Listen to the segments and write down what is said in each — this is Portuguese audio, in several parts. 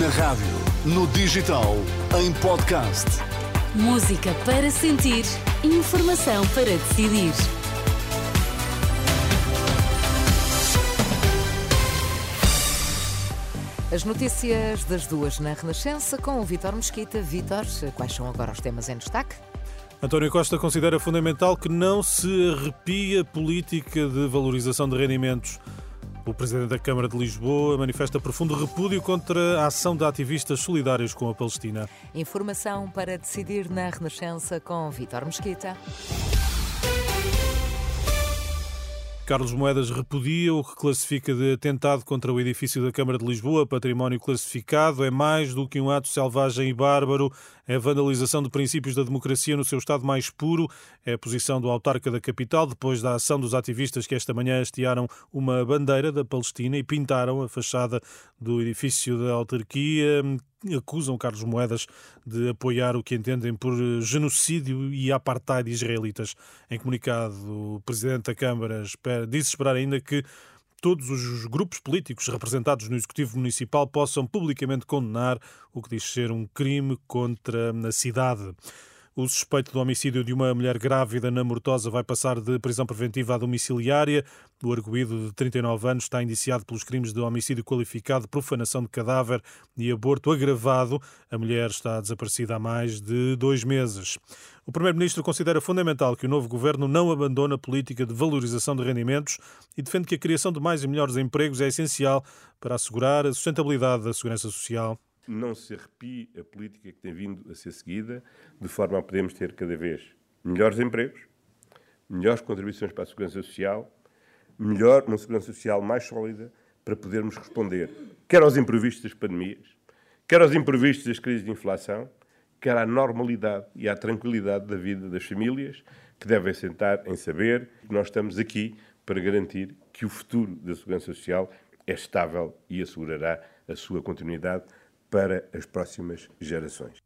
Na rádio, no digital, em podcast. Música para sentir, informação para decidir. As notícias das duas na Renascença com o Vítor Mesquita. Vítor, quais são agora os temas em destaque? António Costa considera fundamental que não se arrepie a política de valorização de rendimentos. O Presidente da Câmara de Lisboa manifesta profundo repúdio contra a ação de ativistas solidários com a Palestina. Informação para decidir na Renascença com Vítor Mesquita. Carlos Moedas repudia o que classifica de atentado contra o edifício da Câmara de Lisboa, património classificado. É mais do que um ato selvagem e bárbaro, é vandalização de princípios da democracia no seu estado mais puro. É a posição do autarca da capital, depois da ação dos ativistas que esta manhã hastearam uma bandeira da Palestina e pintaram a fachada do edifício da autarquia acusam Carlos Moedas de apoiar o que entendem por genocídio e apartheid israelitas. Em comunicado, o presidente da Câmara espera, disse esperar ainda que todos os grupos políticos representados no Executivo Municipal possam publicamente condenar o que diz ser um crime contra a cidade. O suspeito do homicídio de uma mulher grávida na Mortosa vai passar de prisão preventiva à domiciliária. O arguído de 39 anos está indiciado pelos crimes de homicídio qualificado, profanação de cadáver e aborto agravado. A mulher está desaparecida há mais de dois meses. O Primeiro-Ministro considera fundamental que o novo governo não abandone a política de valorização de rendimentos e defende que a criação de mais e melhores empregos é essencial para assegurar a sustentabilidade da segurança social não se arrepie a política que tem vindo a ser seguida, de forma a podermos ter cada vez melhores empregos, melhores contribuições para a segurança social, melhor, uma segurança social mais sólida, para podermos responder quer aos imprevistos das pandemias, quer aos imprevistos das crises de inflação, quer à normalidade e à tranquilidade da vida das famílias, que devem sentar em saber que nós estamos aqui para garantir que o futuro da segurança social é estável e assegurará a sua continuidade para as próximas gerações.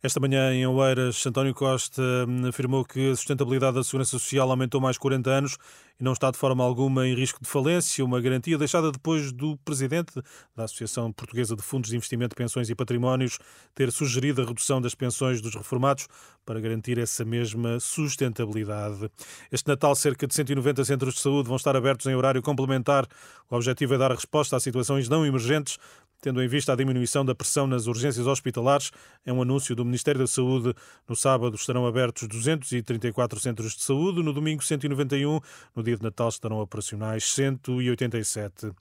Esta manhã, em Oeiras, António Costa hum, afirmou que a sustentabilidade da Segurança Social aumentou mais 40 anos e não está de forma alguma em risco de falência, uma garantia deixada depois do presidente da Associação Portuguesa de Fundos de Investimento, Pensões e Patrimónios ter sugerido a redução das pensões dos reformados para garantir essa mesma sustentabilidade. Este Natal, cerca de 190 centros de saúde vão estar abertos em horário complementar. O objetivo é dar resposta a situações não emergentes tendo em vista a diminuição da pressão nas urgências hospitalares. É um anúncio do Ministério da Saúde. No sábado estarão abertos 234 centros de saúde, no domingo 191, no dia de Natal estarão operacionais 187.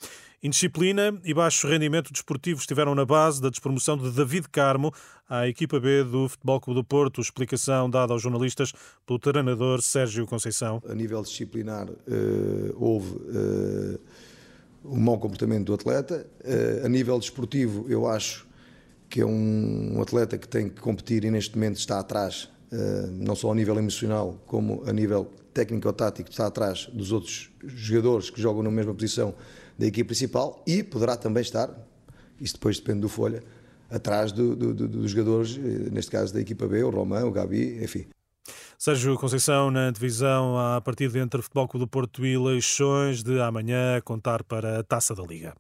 Indisciplina e baixo rendimento desportivo estiveram na base da despromoção de David Carmo à equipa B do Futebol Clube do Porto. Explicação dada aos jornalistas pelo treinador Sérgio Conceição. A nível disciplinar, uh, houve. Um mau comportamento do atleta. Uh, a nível desportivo, eu acho que é um, atleta que tem que competir e neste momento está atrás, uh, não só a nível emocional, como a nível técnico ou tático, está atrás dos outros jogadores que jogam na mesma posição da equipe principal e poderá também estar, isso depois depende do Folha, atrás do, do, do, dos jogadores, eh, neste caso da equipa B, o Romão, o Gabi, enfim. Sérgio Conceição na divisão a partir de entre Futebol Clube do Porto e Leixões de amanhã contar para a Taça da Liga.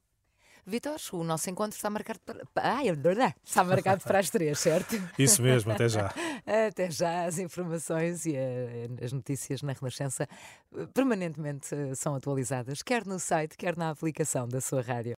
Vitor, o nosso encontro está marcado para. Ai, está marcado para as três, certo? Isso mesmo, até já. até já, as informações e as notícias na Renascença permanentemente são atualizadas, quer no site, quer na aplicação da sua rádio.